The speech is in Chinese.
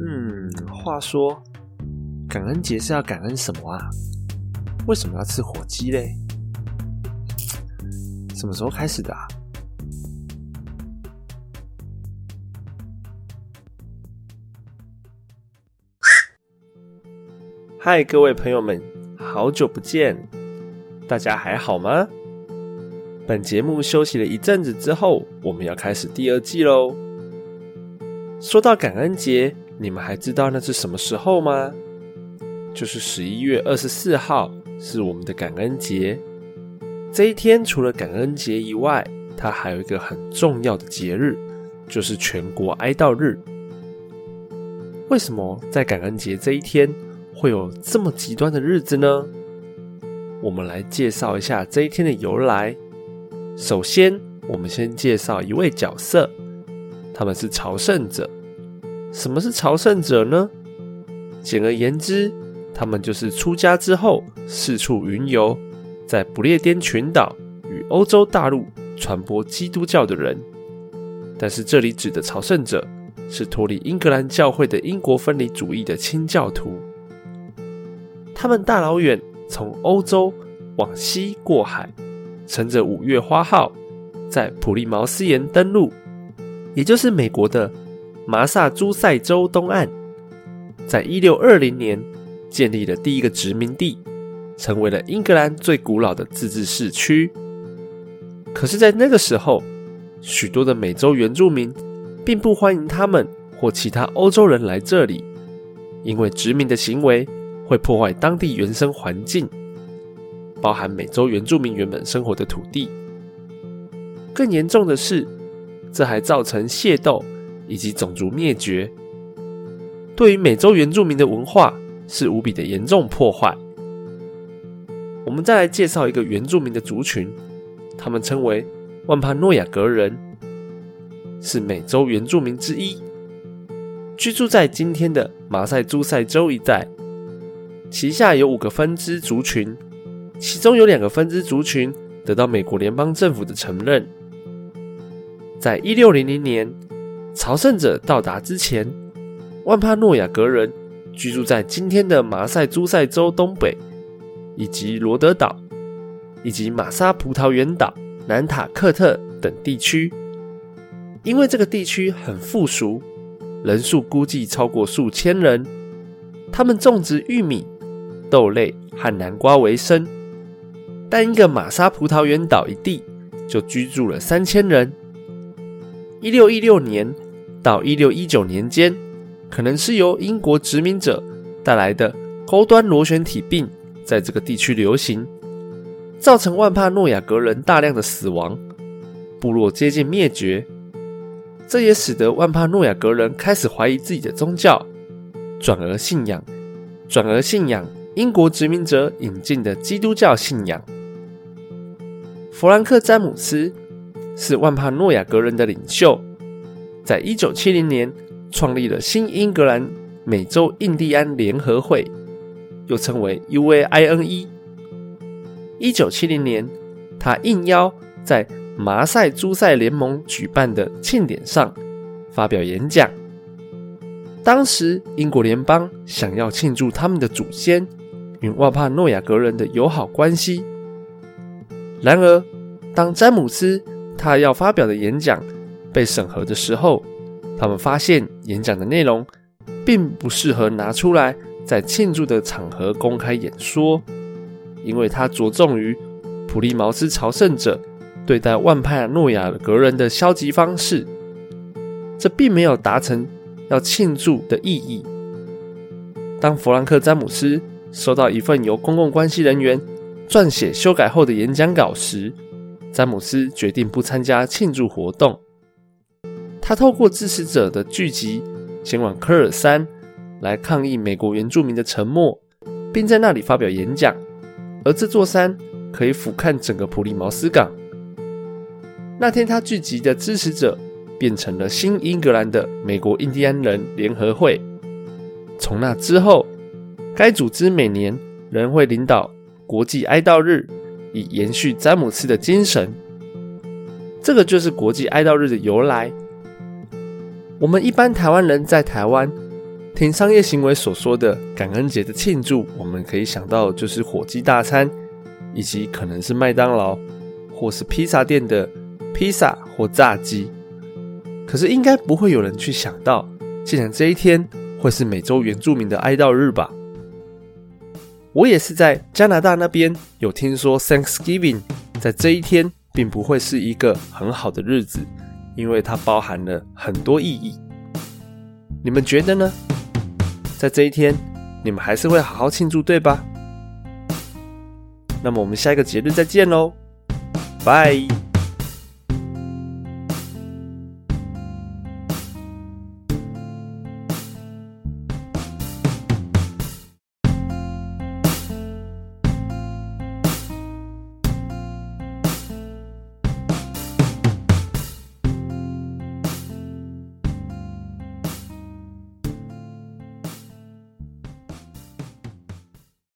嗯，话说，感恩节是要感恩什么啊？为什么要吃火鸡嘞？什么时候开始的啊？嗨，各位朋友们，好久不见，大家还好吗？本节目休息了一阵子之后，我们要开始第二季喽。说到感恩节，你们还知道那是什么时候吗？就是十一月二十四号，是我们的感恩节。这一天除了感恩节以外，它还有一个很重要的节日，就是全国哀悼日。为什么在感恩节这一天会有这么极端的日子呢？我们来介绍一下这一天的由来。首先，我们先介绍一位角色。他们是朝圣者。什么是朝圣者呢？简而言之，他们就是出家之后四处云游，在不列颠群岛与欧洲大陆传播基督教的人。但是这里指的朝圣者是脱离英格兰教会的英国分离主义的清教徒。他们大老远从欧洲往西过海，乘着五月花号，在普利茅斯岩登陆。也就是美国的马萨诸塞州东岸，在一六二零年建立了第一个殖民地，成为了英格兰最古老的自治市区。可是，在那个时候，许多的美洲原住民并不欢迎他们或其他欧洲人来这里，因为殖民的行为会破坏当地原生环境，包含美洲原住民原本生活的土地。更严重的是。这还造成械斗以及种族灭绝，对于美洲原住民的文化是无比的严重破坏。我们再来介绍一个原住民的族群，他们称为万帕诺亚格人，是美洲原住民之一，居住在今天的马赛诸塞州一带。旗下有五个分支族群，其中有两个分支族群得到美国联邦政府的承认。在一六零零年，朝圣者到达之前，万帕诺亚格人居住在今天的马赛诸塞州东北，以及罗德岛，以及马萨葡萄园岛、南塔克特等地区。因为这个地区很富庶，人数估计超过数千人。他们种植玉米、豆类和南瓜为生。单一个马沙葡萄园岛一地就居住了三千人。一六一六年到一六一九年间，可能是由英国殖民者带来的高端螺旋体病在这个地区流行，造成万帕诺亚格人大量的死亡，部落接近灭绝。这也使得万帕诺亚格人开始怀疑自己的宗教，转而信仰，转而信仰英国殖民者引进的基督教信仰。弗兰克·詹姆斯。是万帕诺亚格人的领袖，在一九七零年创立了新英格兰美洲印第安联合会，又称为 UAINE。一九七零年，他应邀在马赛诸塞联盟举办的庆典上发表演讲。当时，英国联邦想要庆祝他们的祖先与万帕诺亚格人的友好关系。然而，当詹姆斯他要发表的演讲被审核的时候，他们发现演讲的内容并不适合拿出来在庆祝的场合公开演说，因为它着重于普利茅斯朝圣者对待万帕诺亚格人的消极方式，这并没有达成要庆祝的意义。当弗兰克·詹姆斯收到一份由公共关系人员撰写修改后的演讲稿时，詹姆斯决定不参加庆祝活动。他透过支持者的聚集前往科尔山来抗议美国原住民的沉默，并在那里发表演讲。而这座山可以俯瞰整个普利茅斯港。那天，他聚集的支持者变成了新英格兰的美国印第安人联合会。从那之后，该组织每年仍会领导国际哀悼日。以延续詹姆斯的精神，这个就是国际哀悼日的由来。我们一般台湾人在台湾听商业行为所说的感恩节的庆祝，我们可以想到就是火鸡大餐，以及可能是麦当劳或是披萨店的披萨或炸鸡。可是应该不会有人去想到，竟然这一天会是美洲原住民的哀悼日吧？我也是在加拿大那边有听说，Thanksgiving 在这一天并不会是一个很好的日子，因为它包含了很多意义。你们觉得呢？在这一天，你们还是会好好庆祝，对吧？那么我们下一个节日再见喽，拜。